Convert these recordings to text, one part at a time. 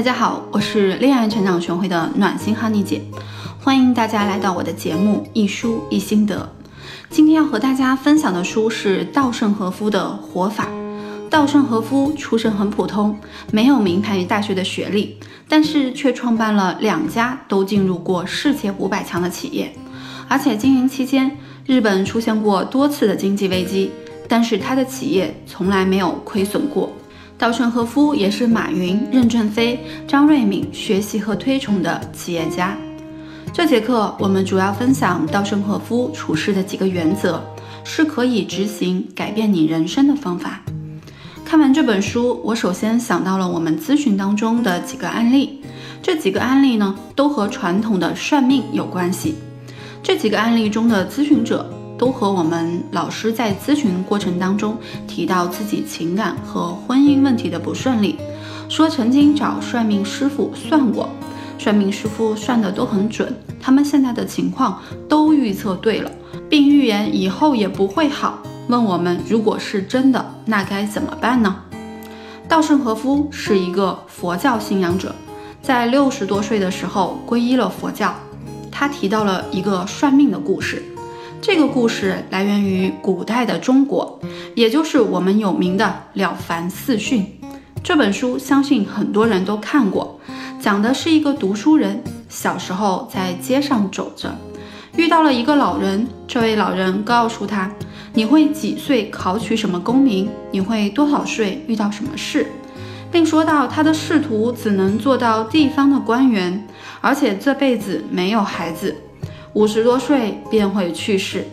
大家好，我是恋爱成长学会的暖心哈尼姐，欢迎大家来到我的节目一书一心得。今天要和大家分享的书是稻盛和夫的《活法》。稻盛和夫出身很普通，没有名牌大学的学历，但是却创办了两家都进入过世界五百强的企业，而且经营期间，日本出现过多次的经济危机，但是他的企业从来没有亏损过。稻盛和夫也是马云、任正非、张瑞敏学习和推崇的企业家。这节课我们主要分享稻盛和夫处事的几个原则，是可以执行改变你人生的方法。看完这本书，我首先想到了我们咨询当中的几个案例。这几个案例呢，都和传统的算命有关系。这几个案例中的咨询者。都和我们老师在咨询过程当中提到自己情感和婚姻问题的不顺利，说曾经找算命师傅算过，算命师傅算的都很准，他们现在的情况都预测对了，并预言以后也不会好。问我们如果是真的，那该怎么办呢？稻盛和夫是一个佛教信仰者，在六十多岁的时候皈依了佛教，他提到了一个算命的故事。这个故事来源于古代的中国，也就是我们有名的《了凡四训》这本书，相信很多人都看过。讲的是一个读书人小时候在街上走着，遇到了一个老人。这位老人告诉他：“你会几岁考取什么功名？你会多少岁遇到什么事？”并说到他的仕途只能做到地方的官员，而且这辈子没有孩子。五十多岁便会去世。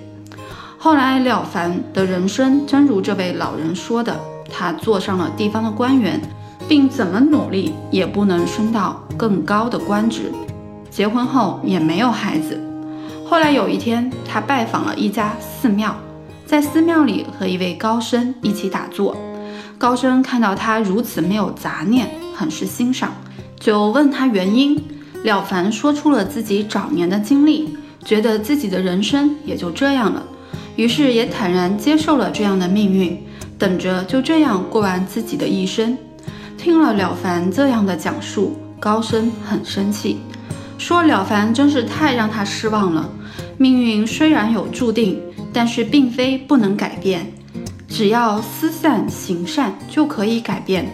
后来了凡的人生真如这位老人说的，他做上了地方的官员，并怎么努力也不能升到更高的官职。结婚后也没有孩子。后来有一天，他拜访了一家寺庙，在寺庙里和一位高僧一起打坐。高僧看到他如此没有杂念，很是欣赏，就问他原因。了凡说出了自己早年的经历。觉得自己的人生也就这样了，于是也坦然接受了这样的命运，等着就这样过完自己的一生。听了了凡这样的讲述，高僧很生气，说了凡真是太让他失望了。命运虽然有注定，但是并非不能改变，只要思善行善就可以改变。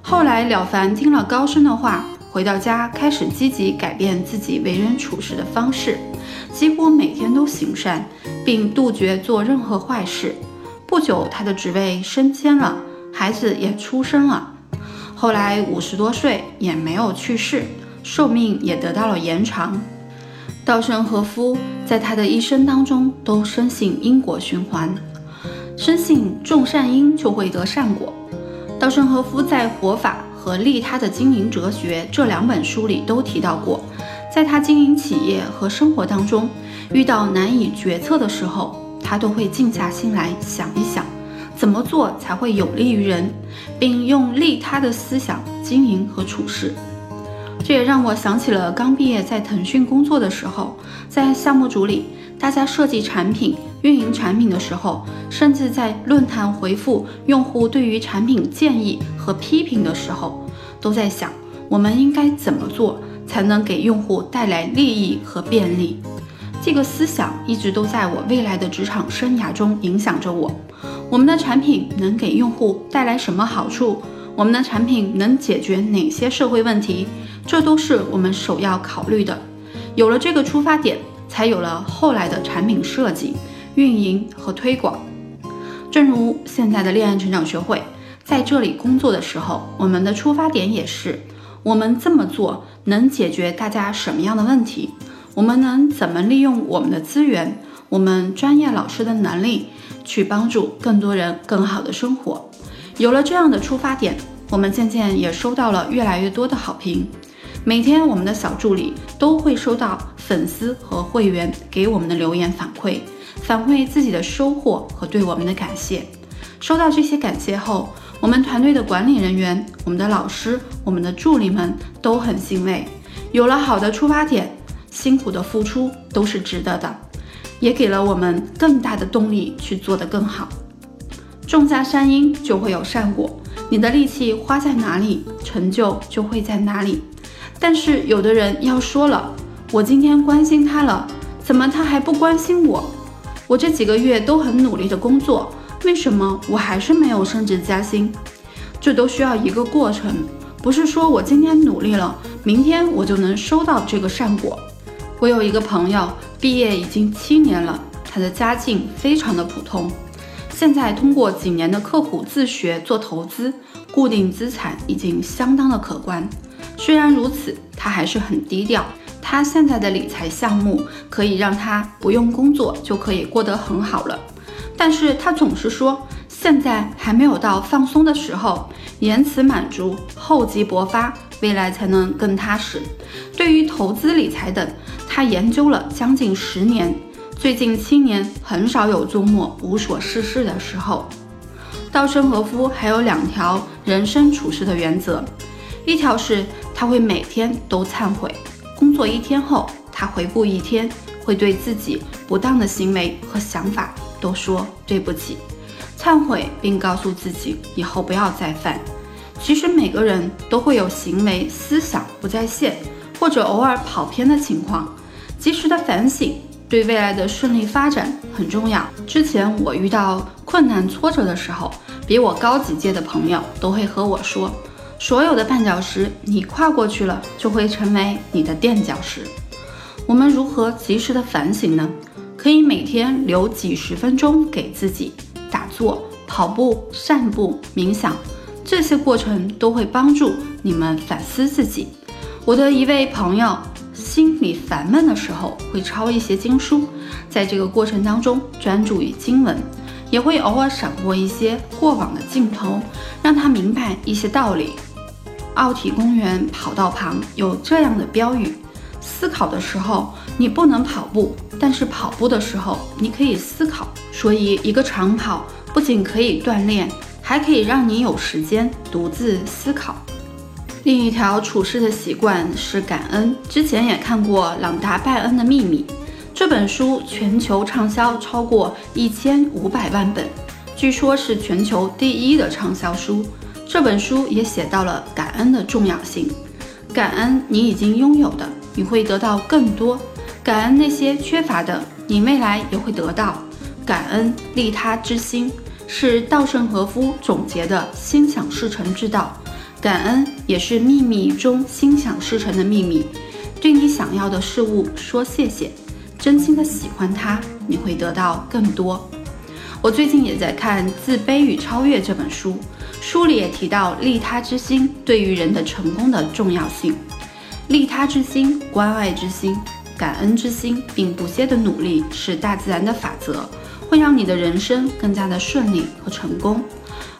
后来了凡听了高僧的话，回到家开始积极改变自己为人处事的方式。几乎每天都行善，并杜绝做任何坏事。不久，他的职位升迁了，孩子也出生了。后来五十多岁也没有去世，寿命也得到了延长。稻盛和夫在他的一生当中都深信因果循环，深信种善因就会得善果。稻盛和夫在《活法》和《利他的经营哲学》这两本书里都提到过。在他经营企业和生活当中，遇到难以决策的时候，他都会静下心来想一想，怎么做才会有利于人，并用利他的思想经营和处事。这也让我想起了刚毕业在腾讯工作的时候，在项目组里，大家设计产品、运营产品的时候，甚至在论坛回复用户对于产品建议和批评的时候，都在想我们应该怎么做。才能给用户带来利益和便利，这个思想一直都在我未来的职场生涯中影响着我。我们的产品能给用户带来什么好处？我们的产品能解决哪些社会问题？这都是我们首要考虑的。有了这个出发点，才有了后来的产品设计、运营和推广。正如现在的恋爱成长学会在这里工作的时候，我们的出发点也是。我们这么做能解决大家什么样的问题？我们能怎么利用我们的资源，我们专业老师的能力，去帮助更多人更好的生活？有了这样的出发点，我们渐渐也收到了越来越多的好评。每天我们的小助理都会收到粉丝和会员给我们的留言反馈，反馈自己的收获和对我们的感谢。收到这些感谢后，我们团队的管理人员、我们的老师、我们的助理们都很欣慰。有了好的出发点，辛苦的付出都是值得的，也给了我们更大的动力去做得更好。种下善因就会有善果，你的力气花在哪里，成就就会在哪里。但是有的人要说了，我今天关心他了，怎么他还不关心我？我这几个月都很努力的工作，为什么我还是没有升职加薪？这都需要一个过程，不是说我今天努力了，明天我就能收到这个善果。我有一个朋友，毕业已经七年了，他的家境非常的普通，现在通过几年的刻苦自学做投资，固定资产已经相当的可观。虽然如此，他还是很低调。他现在的理财项目可以让他不用工作就可以过得很好了，但是他总是说现在还没有到放松的时候，延迟满足，厚积薄发，未来才能更踏实。对于投资理财等，他研究了将近十年，最近七年很少有周末无所事事的时候。稻盛和夫还有两条人生处事的原则，一条是他会每天都忏悔。工作一天后，他回顾一天，会对自己不当的行为和想法都说对不起，忏悔，并告诉自己以后不要再犯。其实每个人都会有行为、思想不在线，或者偶尔跑偏的情况，及时的反省对未来的顺利发展很重要。之前我遇到困难挫折的时候，比我高几届的朋友都会和我说。所有的绊脚石，你跨过去了，就会成为你的垫脚石。我们如何及时的反省呢？可以每天留几十分钟给自己打坐、跑步、散步、冥想，这些过程都会帮助你们反思自己。我的一位朋友心里烦闷的时候，会抄一些经书，在这个过程当中专注于经文，也会偶尔闪过一些过往的镜头，让他明白一些道理。奥体公园跑道旁有这样的标语：思考的时候你不能跑步，但是跑步的时候你可以思考。所以，一个长跑不仅可以锻炼，还可以让你有时间独自思考。另一条处事的习惯是感恩。之前也看过《朗达·拜恩的秘密》这本书，全球畅销超过一千五百万本，据说是全球第一的畅销书。这本书也写到了感恩的重要性。感恩你已经拥有的，你会得到更多；感恩那些缺乏的，你未来也会得到。感恩利他之心是稻盛和夫总结的心想事成之道。感恩也是秘密中心想事成的秘密。对你想要的事物说谢谢，真心的喜欢它，你会得到更多。我最近也在看《自卑与超越》这本书。书里也提到利他之心对于人的成功的重要性。利他之心、关爱之心、感恩之心，并不懈的努力是大自然的法则，会让你的人生更加的顺利和成功。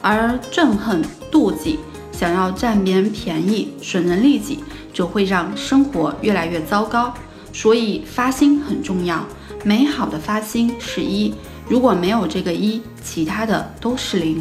而憎恨、妒忌、想要占别人便宜、损人利己，就会让生活越来越糟糕。所以发心很重要，美好的发心是一，如果没有这个一，其他的都是零。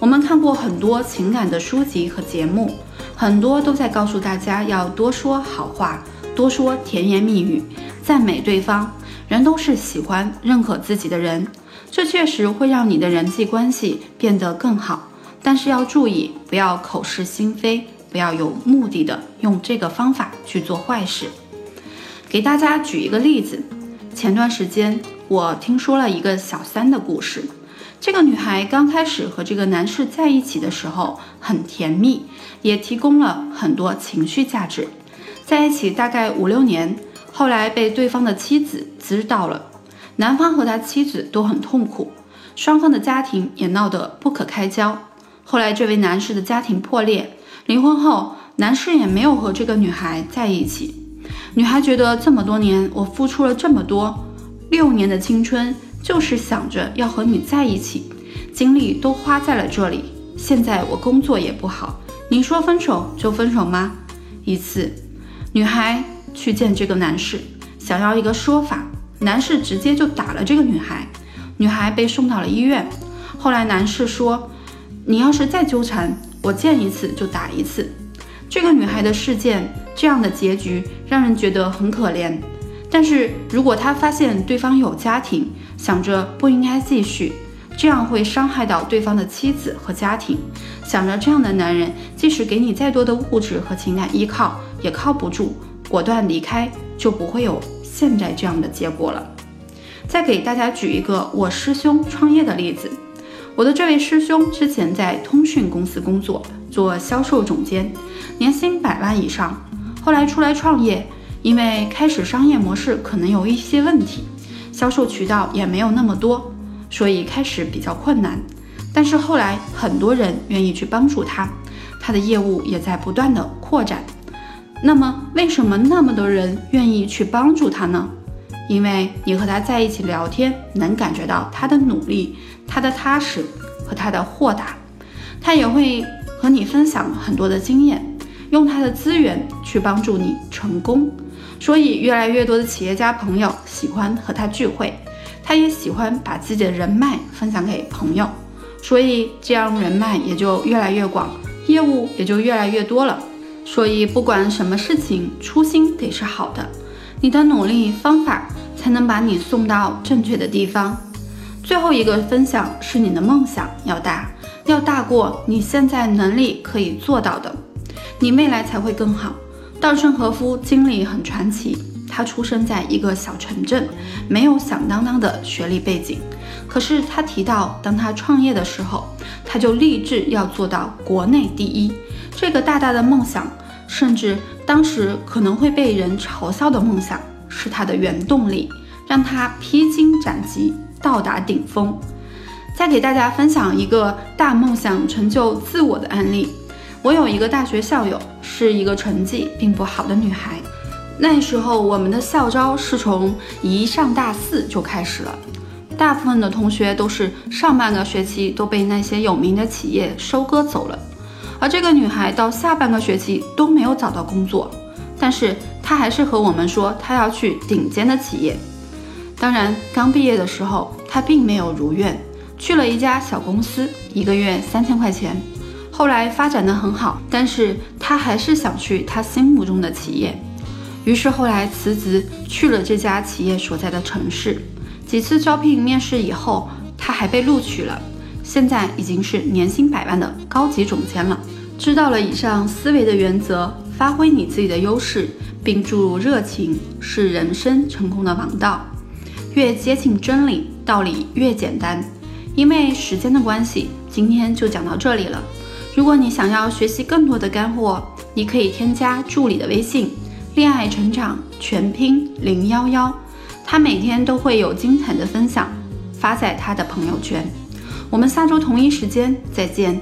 我们看过很多情感的书籍和节目，很多都在告诉大家要多说好话，多说甜言蜜语，赞美对方。人都是喜欢认可自己的人，这确实会让你的人际关系变得更好。但是要注意，不要口是心非，不要有目的的用这个方法去做坏事。给大家举一个例子，前段时间我听说了一个小三的故事。这个女孩刚开始和这个男士在一起的时候很甜蜜，也提供了很多情绪价值。在一起大概五六年，后来被对方的妻子知道了，男方和他妻子都很痛苦，双方的家庭也闹得不可开交。后来这位男士的家庭破裂，离婚后，男士也没有和这个女孩在一起。女孩觉得这么多年我付出了这么多，六年的青春。就是想着要和你在一起，精力都花在了这里。现在我工作也不好，你说分手就分手吗？一次，女孩去见这个男士，想要一个说法，男士直接就打了这个女孩，女孩被送到了医院。后来男士说：“你要是再纠缠，我见一次就打一次。”这个女孩的事件，这样的结局让人觉得很可怜。但是如果他发现对方有家庭，想着不应该继续，这样会伤害到对方的妻子和家庭。想着这样的男人，即使给你再多的物质和情感依靠，也靠不住，果断离开，就不会有现在这样的结果了。再给大家举一个我师兄创业的例子。我的这位师兄之前在通讯公司工作，做销售总监，年薪百万以上。后来出来创业，因为开始商业模式可能有一些问题，销售渠道也没有那么多，所以开始比较困难。但是后来很多人愿意去帮助他，他的业务也在不断的扩展。那么为什么那么多人愿意去帮助他呢？因为你和他在一起聊天，能感觉到他的努力。他的踏实和他的豁达，他也会和你分享很多的经验，用他的资源去帮助你成功。所以，越来越多的企业家朋友喜欢和他聚会，他也喜欢把自己的人脉分享给朋友，所以这样人脉也就越来越广，业务也就越来越多了。所以，不管什么事情，初心得是好的，你的努力方法才能把你送到正确的地方。最后一个分享是你的梦想要大，要大过你现在能力可以做到的，你未来才会更好。稻盛和夫经历很传奇，他出生在一个小城镇，没有响当当的学历背景。可是他提到，当他创业的时候，他就立志要做到国内第一。这个大大的梦想，甚至当时可能会被人嘲笑的梦想，是他的原动力，让他披荆斩棘。到达顶峰，再给大家分享一个大梦想成就自我的案例。我有一个大学校友，是一个成绩并不好的女孩。那时候我们的校招是从一上大四就开始了，大部分的同学都是上半个学期都被那些有名的企业收割走了，而这个女孩到下半个学期都没有找到工作，但是她还是和我们说她要去顶尖的企业。当然，刚毕业的时候，她并没有如愿，去了一家小公司，一个月三千块钱。后来发展的很好，但是他还是想去他心目中的企业，于是后来辞职去了这家企业所在的城市。几次招聘面试以后，他还被录取了，现在已经是年薪百万的高级总监了。知道了以上思维的原则，发挥你自己的优势，并注入热情，是人生成功的王道。越接近真理，道理越简单。因为时间的关系，今天就讲到这里了。如果你想要学习更多的干货，你可以添加助理的微信“恋爱成长全拼零幺幺”，他每天都会有精彩的分享发在他的朋友圈。我们下周同一时间再见。